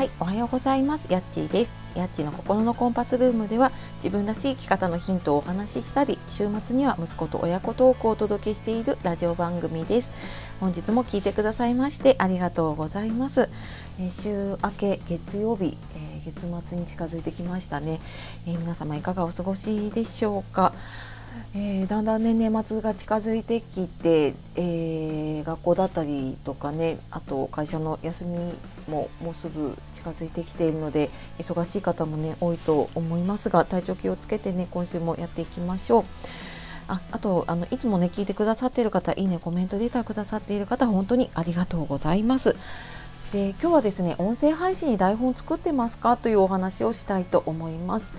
はい、おはようございます。やっちーです。やっちーの心のコンパスルームでは自分らしい生き方のヒントをお話ししたり、週末には息子と親子トークをお届けしているラジオ番組です。本日も聞いてくださいましてありがとうございます。え週明け月曜日、えー、月末に近づいてきましたね、えー、皆様いかがお過ごしでしょうか？えー、だんだんね年末が近づいてきて、えー、学校だったりとかねあと会社の休みももうすぐ近づいてきているので忙しい方もね多いと思いますが体調気をつけてね今週もやっていきましょう。ああとあのいつもね聞いてくださっている方いいねコメントレターくださっている方本当にありがとうございます。で今日はですね音声配信に台本作ってますか？というお話をしたいと思います。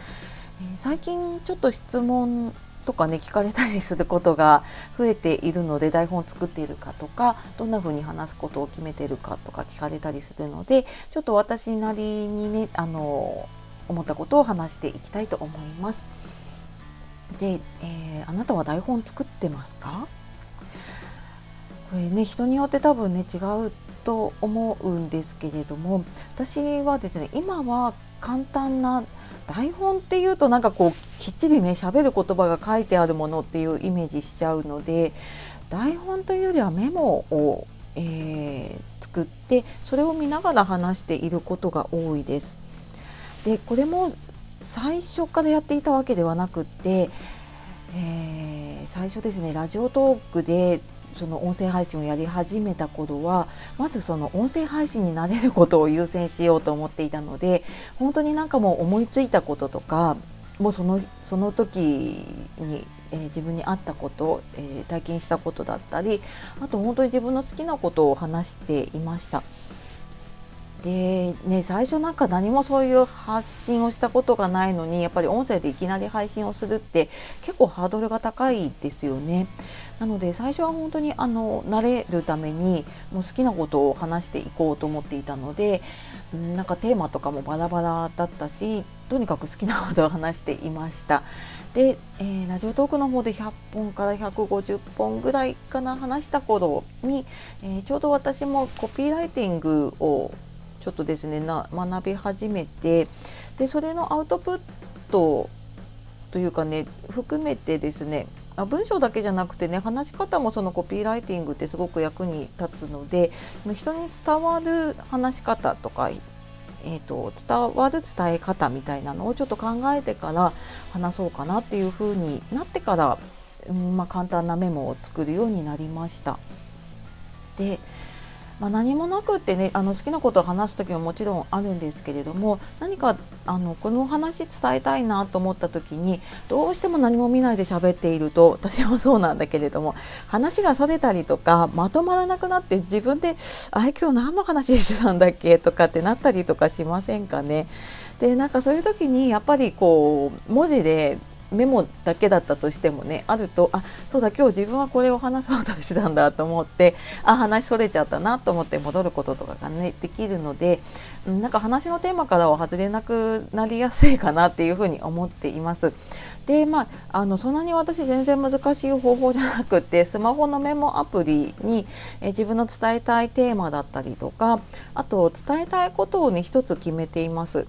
えー、最近ちょっと質問とかね聞かれたりすることが増えているので台本を作っているかとかどんな風に話すことを決めているかとか聞かれたりするのでちょっと私なりにねあの思ったことを話していきたいと思います。で、えー、あなたは台本作ってますか？これね人によって多分ね違うと思うんですけれども私はですね今は簡単な台本っていうとなんかこうきっちりね喋る言葉が書いてあるものっていうイメージしちゃうので台本というよりはメモを、えー、作ってそれを見ながら話していることが多いです。でこれも最初からやっていたわけではなくって、えー、最初ですねラジオトークでその音声配信をやり始めた頃はまずその音声配信になれることを優先しようと思っていたので本当になんかもう思いついたこととかもうそのその時に、えー、自分に合ったこと、えー、体験したことだったりあと本当に自分の好きなことを話していました。でね最初なんか何もそういう発信をしたことがないのにやっぱり音声でいきなり配信をするって結構ハードルが高いですよね。なので最初は本当にあの慣れるためにもう好きなことを話していこうと思っていたのでなんかテーマとかもバラバラだったしとにかく好きなことを話していました。で、えー、ラジオトークの方で100本から150本ぐらいかな話した頃に、えー、ちょうど私もコピーライティングをちょっとですねな学び始めてでそれのアウトプットというかね含めてですね文章だけじゃなくてね話し方もそのコピーライティングってすごく役に立つので人に伝わる話し方とか、えーと、伝わる伝え方みたいなのをちょっと考えてから話そうかなっていう風になってから、うんまあ、簡単なメモを作るようになりました。でまあ、何もなくってねあの好きなことを話す時ももちろんあるんですけれども何かあのこの話伝えたいなと思った時にどうしても何も見ないで喋っていると私もそうなんだけれども話がそれたりとかまとまらなくなって自分で「あ今日何の話してたんだっけ?」とかってなったりとかしませんかね？でなんかそういう時にやっぱりこう文字でメモだけだったとしてもねあるとあそうだ今日自分はこれを話そうとしてたんだと思ってあ話それちゃったなと思って戻ることとかがねできるので、うん、なんか話のテーマからは外れなくなりやすいかなっていうふうに思っています。でまあ、あのそんなに私全然難しい方法じゃなくてスマホのメモアプリにえ自分の伝えたいテーマだったりとかあと伝えたいことをね一つ決めています。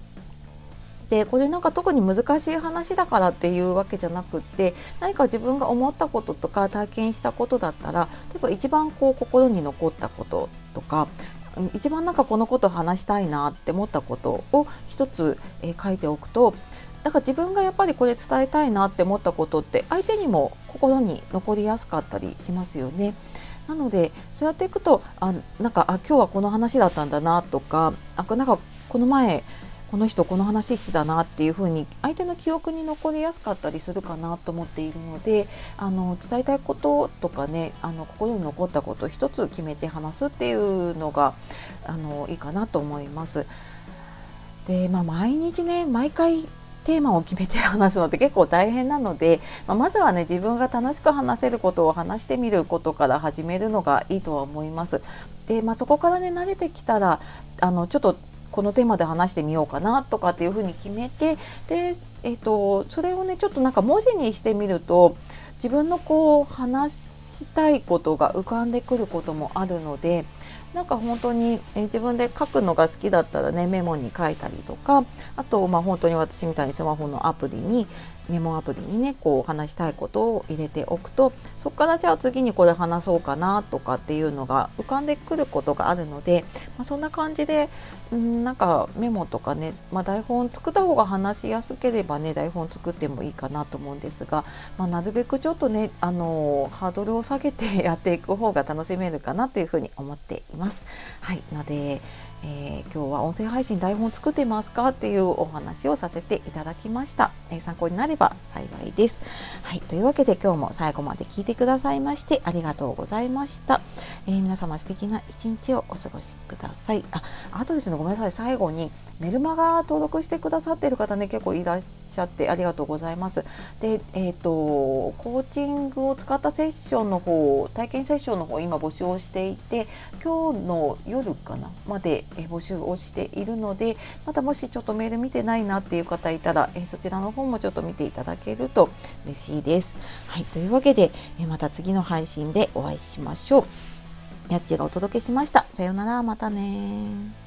でこれなんか特に難しい話だからっていうわけじゃなくって何か自分が思ったこととか体験したことだったら例えば一番こう心に残ったこととか一番なんかこのこと話したいなって思ったことを一つ、えー、書いておくとだから自分がやっぱりこれ伝えたいなって思ったことって相手にも心に残りやすかったりしますよね。なのでそうやっていくとあなんかあ今日はこの話だったんだなとかあなんかこの前この人この話してたなっていう風に相手の記憶に残りやすかったりするかなと思っているのであの伝えたいこととかねあの心に残ったことを一つ決めて話すっていうのがあのいいかなと思います。でまあ、毎日ね毎回テーマを決めて話すのって結構大変なので、まあ、まずはね自分が楽しく話せることを話してみることから始めるのがいいとは思います。で、まあ、そこからね慣れてきたらあのちょっとこのテーマで話してみようかなとかっていうふうに決めてで、えーと、それをねちょっとなんか文字にしてみると自分のこう話したいことが浮かんでくることもあるのでなんか本当に、え自分で書くのが好きだったらねメモに書いたりとかあとまあ本当に私みたいにスマホのアプリにメモアプリにねこう話したいことを入れておくとそこからじゃあ次にこれ話そうかなとかっていうのが浮かんでくることがあるので、まあ、そんな感じでんなんかメモとかね、まあ、台本作った方が話しやすければね台本作ってもいいかなと思うんですが、まあ、なるべくちょっとねあのハードルを下げてやっていく方が楽しめるかなというふうに思っています。はいのでえー、今日は音声配信台本作ってますかっていうお話をさせていただきました、えー、参考になれば幸いです。はい、というわけで今日も最後まで聞いてくださいましてありがとうございました。えー、皆様素敵な一日をお過ごしください。あ、あとですね、ごめんなさい、最後にメルマガ登録してくださってる方ね、結構いらっしゃってありがとうございます。で、えっ、と、コーチングを使ったセッションの方、体験セッションの方、今募集をしていて、今日の夜かなまで募集をしているのでまたもしちょっとメール見てないなっていう方いたら、えそちらの方もちょっと見ていただけると嬉しいです。はい、というわけで、えまた次の配信でお会いしましょう。やっちがお届けしました。さようなら、またね